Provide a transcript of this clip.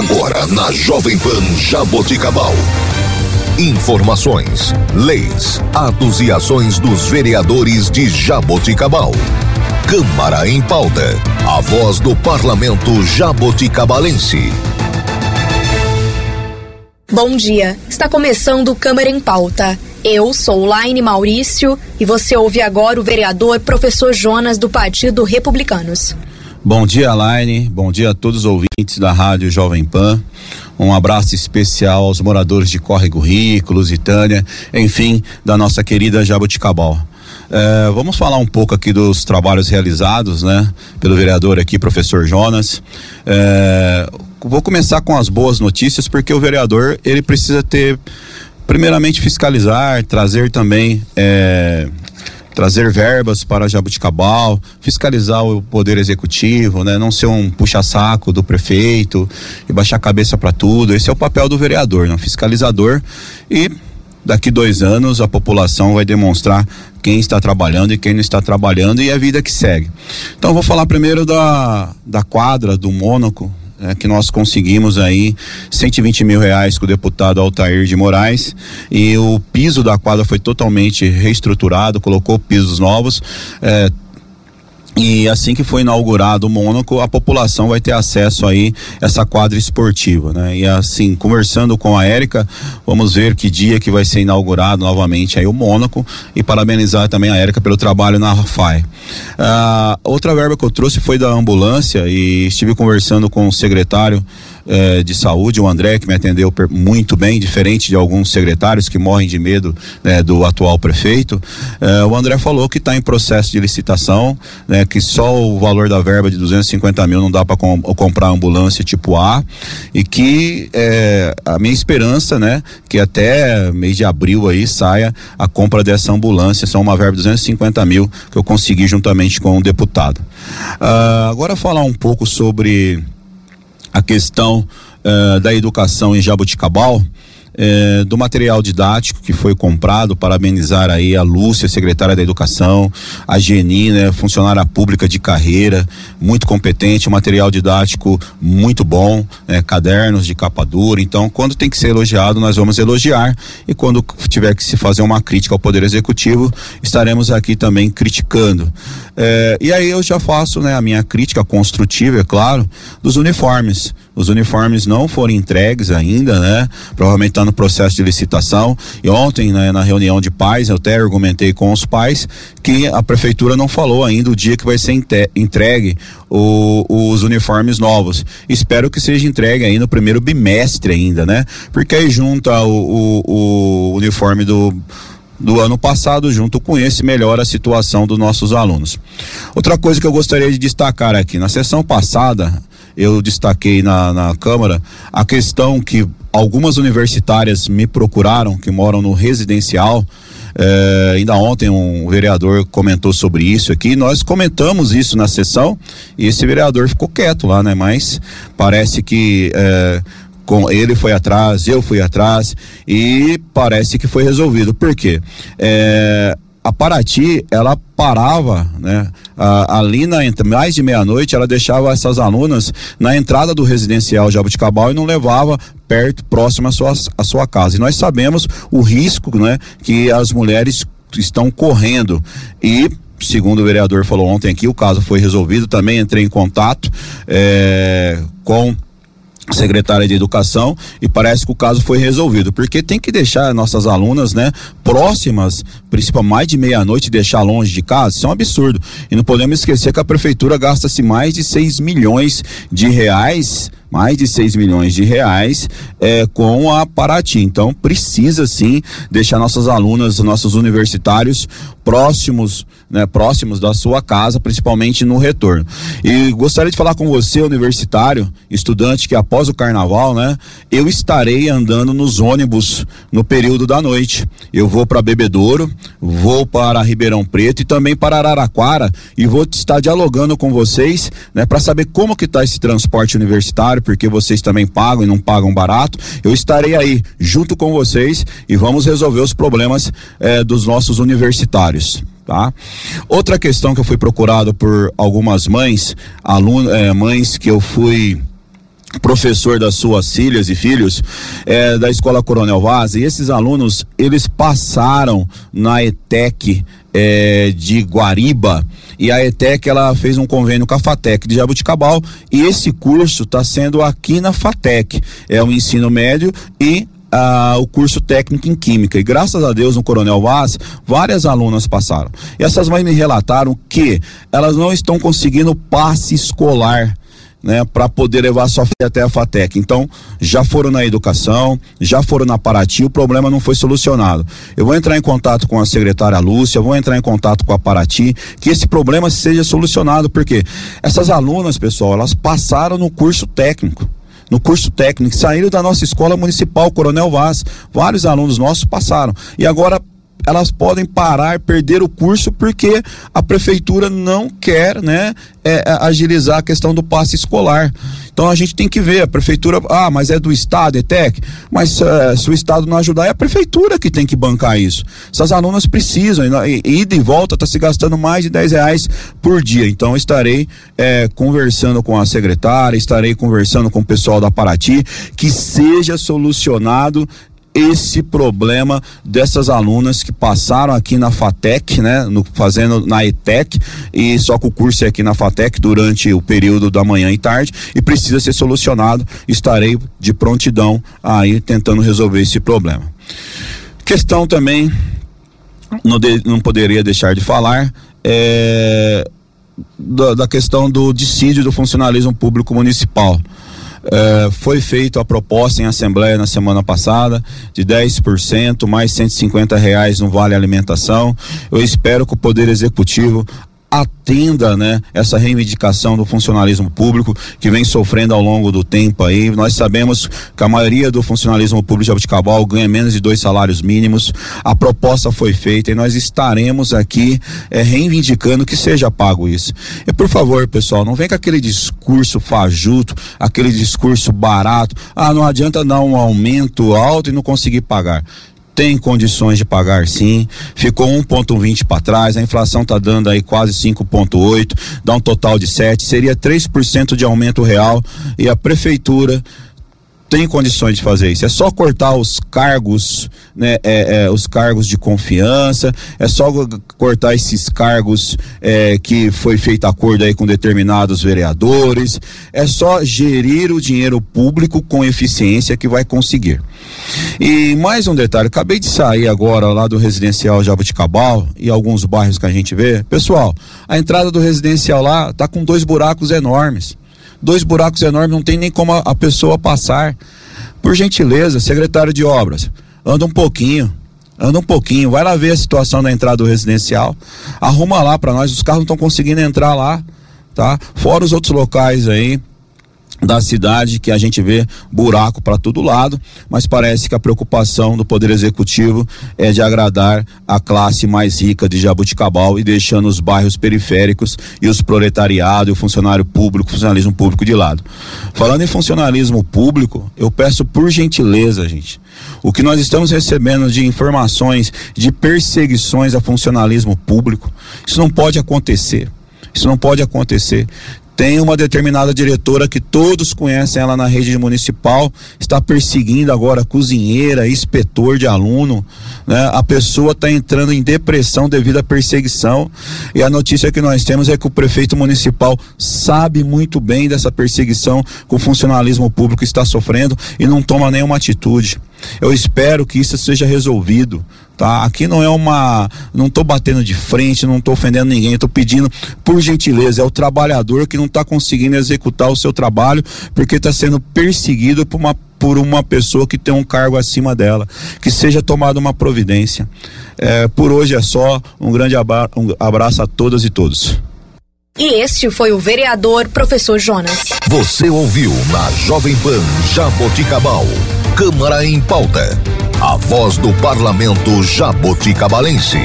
Agora na Jovem Pan Jaboticabal. Informações, leis, atos e ações dos vereadores de Jaboticabal. Câmara em pauta. A voz do parlamento jaboticabalense. Bom dia. Está começando Câmara em pauta. Eu sou Laine Maurício e você ouve agora o vereador professor Jonas do Partido Republicanos. Bom dia, Laine. Bom dia a todos os ouvintes da Rádio Jovem Pan. Um abraço especial aos moradores de Córrego Rico, Lusitânia, enfim, da nossa querida Jaboticabal. É, vamos falar um pouco aqui dos trabalhos realizados, né, pelo vereador aqui, professor Jonas. É, vou começar com as boas notícias, porque o vereador ele precisa ter, primeiramente, fiscalizar, trazer também é, trazer verbas para Jabuticabal, fiscalizar o poder executivo, né? Não ser um puxa-saco do prefeito e baixar a cabeça para tudo. Esse é o papel do vereador, né? Fiscalizador e daqui dois anos a população vai demonstrar quem está trabalhando e quem não está trabalhando e a vida que segue. Então vou falar primeiro da, da quadra do Mônaco, é, que nós conseguimos aí 120 mil reais com o deputado Altair de Moraes e o piso da quadra foi totalmente reestruturado, colocou pisos novos. É, e assim que foi inaugurado o Mônaco, a população vai ter acesso aí a essa quadra esportiva, né? E assim, conversando com a Érica, vamos ver que dia que vai ser inaugurado novamente aí o Mônaco e parabenizar também a Érica pelo trabalho na RAFAI. Ah, outra verba que eu trouxe foi da ambulância e estive conversando com o secretário eh, de saúde, o André, que me atendeu muito bem, diferente de alguns secretários que morrem de medo né, do atual prefeito. Eh, o André falou que está em processo de licitação, né, que só o valor da verba de 250 mil não dá para com, comprar ambulância tipo A e que eh, a minha esperança, né, que até mês de abril aí saia a compra dessa ambulância, são uma verba de 250 mil que eu consegui juntamente com o deputado. Uh, agora falar um pouco sobre a questão uh, da educação em Jaboticabal, eh, do material didático que foi comprado, parabenizar aí a Lúcia, secretária da Educação, a Geni, né, funcionária pública de carreira, muito competente, material didático muito bom, né, cadernos de capa dura. Então, quando tem que ser elogiado, nós vamos elogiar e quando tiver que se fazer uma crítica ao Poder Executivo, estaremos aqui também criticando. Eh, e aí eu já faço, né, a minha crítica construtiva, é claro, dos uniformes. Os uniformes não foram entregues ainda, né? Provavelmente está no processo de licitação. E ontem, né, na reunião de pais, eu até argumentei com os pais que a prefeitura não falou ainda o dia que vai ser entregue o, os uniformes novos. Espero que seja entregue aí no primeiro bimestre ainda, né? Porque aí junta o, o, o uniforme do do ano passado, junto com esse, melhora a situação dos nossos alunos. Outra coisa que eu gostaria de destacar aqui, na sessão passada, eu destaquei na, na Câmara a questão que algumas universitárias me procuraram, que moram no residencial. É, ainda ontem um vereador comentou sobre isso aqui. Nós comentamos isso na sessão e esse vereador ficou quieto lá, né? Mas parece que é, com ele foi atrás, eu fui atrás e parece que foi resolvido. Por quê? É, a Paraty, ela parava, né? Ali na mais de meia-noite, ela deixava essas alunas na entrada do residencial Jabuticabal e não levava perto, próximo à sua, à sua casa. E nós sabemos o risco, né? Que as mulheres estão correndo e segundo o vereador falou ontem aqui, o caso foi resolvido. Também entrei em contato é, com secretária de educação e parece que o caso foi resolvido porque tem que deixar nossas alunas né próximas principalmente mais de meia-noite deixar longe de casa. Isso é um absurdo. E não podemos esquecer que a prefeitura gasta-se mais de 6 milhões de reais mais de 6 milhões de reais é, com a Paraty. Então precisa sim deixar nossas alunas, nossos universitários próximos, né, próximos da sua casa, principalmente no retorno. E gostaria de falar com você, universitário, estudante, que após o carnaval, né, eu estarei andando nos ônibus no período da noite. Eu vou para Bebedouro, vou para Ribeirão Preto e também para Araraquara e vou estar dialogando com vocês, né, para saber como que está esse transporte universitário, porque vocês também pagam e não pagam barato. Eu estarei aí junto com vocês e vamos resolver os problemas eh, dos nossos universitários. Tá? Outra questão que eu fui procurado por algumas mães, aluno, é, mães que eu fui professor das suas filhas e filhos é, da escola Coronel Vaz e esses alunos eles passaram na ETEC é, de Guariba e a ETEC ela fez um convênio com a FATEC de Jabuticabal e esse curso está sendo aqui na FATEC. É o ensino médio e ah, o curso técnico em química e graças a Deus no Coronel Vaz várias alunas passaram. E essas mães me relataram que elas não estão conseguindo passe escolar né, para poder levar sua filha até a FATEC. Então, já foram na educação, já foram na Paraty, o problema não foi solucionado. Eu vou entrar em contato com a secretária Lúcia, vou entrar em contato com a Paraty, que esse problema seja solucionado, porque essas alunas, pessoal, elas passaram no curso técnico no curso técnico, saíram da nossa escola municipal Coronel Vaz. Vários alunos nossos passaram. E agora elas podem parar, perder o curso porque a prefeitura não quer, né, é, é, agilizar a questão do passe escolar. Então a gente tem que ver, a prefeitura, ah, mas é do estado, ETEC, mas uh, se o estado não ajudar, é a prefeitura que tem que bancar isso. Essas alunas precisam, e, ida e volta está se gastando mais de 10 reais por dia. Então estarei é, conversando com a secretária, estarei conversando com o pessoal da Paraty, que seja solucionado esse problema dessas alunas que passaram aqui na FATEC, né, no, fazendo na ETEC e só que o curso é aqui na FATEC durante o período da manhã e tarde e precisa ser solucionado. Estarei de prontidão aí tentando resolver esse problema. Questão também não, de, não poderia deixar de falar é, da, da questão do dissídio do funcionalismo público municipal. É, foi feita a proposta em assembleia na semana passada de 10% mais 150 reais no vale alimentação. Eu espero que o Poder Executivo atenda, né, essa reivindicação do funcionalismo público que vem sofrendo ao longo do tempo aí. Nós sabemos que a maioria do funcionalismo público de Jabuticabal ganha menos de dois salários mínimos. A proposta foi feita e nós estaremos aqui é, reivindicando que seja pago isso. E por favor, pessoal, não vem com aquele discurso fajuto, aquele discurso barato. Ah, não adianta dar um aumento alto e não conseguir pagar tem condições de pagar sim. Ficou 1,20 para trás, a inflação está dando aí quase 5,8, dá um total de 7, seria 3% de aumento real e a prefeitura tem condições de fazer isso. É só cortar os cargos, né? É, é, os cargos de confiança, é só cortar esses cargos é, que foi feito acordo aí com determinados vereadores, é só gerir o dinheiro público com eficiência que vai conseguir. E mais um detalhe, acabei de sair agora lá do residencial Jabuticabal e alguns bairros que a gente vê. Pessoal, a entrada do residencial lá tá com dois buracos enormes dois buracos enormes, não tem nem como a, a pessoa passar. Por gentileza, secretário de obras, anda um pouquinho, anda um pouquinho, vai lá ver a situação da entrada do residencial, arruma lá para nós, os carros não estão conseguindo entrar lá, tá? Fora os outros locais aí, da cidade que a gente vê buraco para todo lado, mas parece que a preocupação do Poder Executivo é de agradar a classe mais rica de Jabuticabal e deixando os bairros periféricos e os proletariado e o funcionário público, funcionalismo público de lado. Falando em funcionalismo público, eu peço por gentileza, gente, o que nós estamos recebendo de informações de perseguições a funcionalismo público, isso não pode acontecer. Isso não pode acontecer. Tem uma determinada diretora que todos conhecem ela na rede municipal, está perseguindo agora cozinheira, inspetor de aluno, né? A pessoa está entrando em depressão devido à perseguição. E a notícia que nós temos é que o prefeito municipal sabe muito bem dessa perseguição que o funcionalismo público está sofrendo e não toma nenhuma atitude. Eu espero que isso seja resolvido, tá? Aqui não é uma, não estou batendo de frente, não estou ofendendo ninguém, estou pedindo por gentileza, é o trabalhador que não está conseguindo executar o seu trabalho porque está sendo perseguido por uma por uma pessoa que tem um cargo acima dela, que seja tomada uma providência. É, por hoje é só, um grande um abraço a todas e todos. E este foi o vereador professor Jonas. Você ouviu na Jovem Pan Jaboticabal. Câmara em pauta. A voz do parlamento jaboticabalense.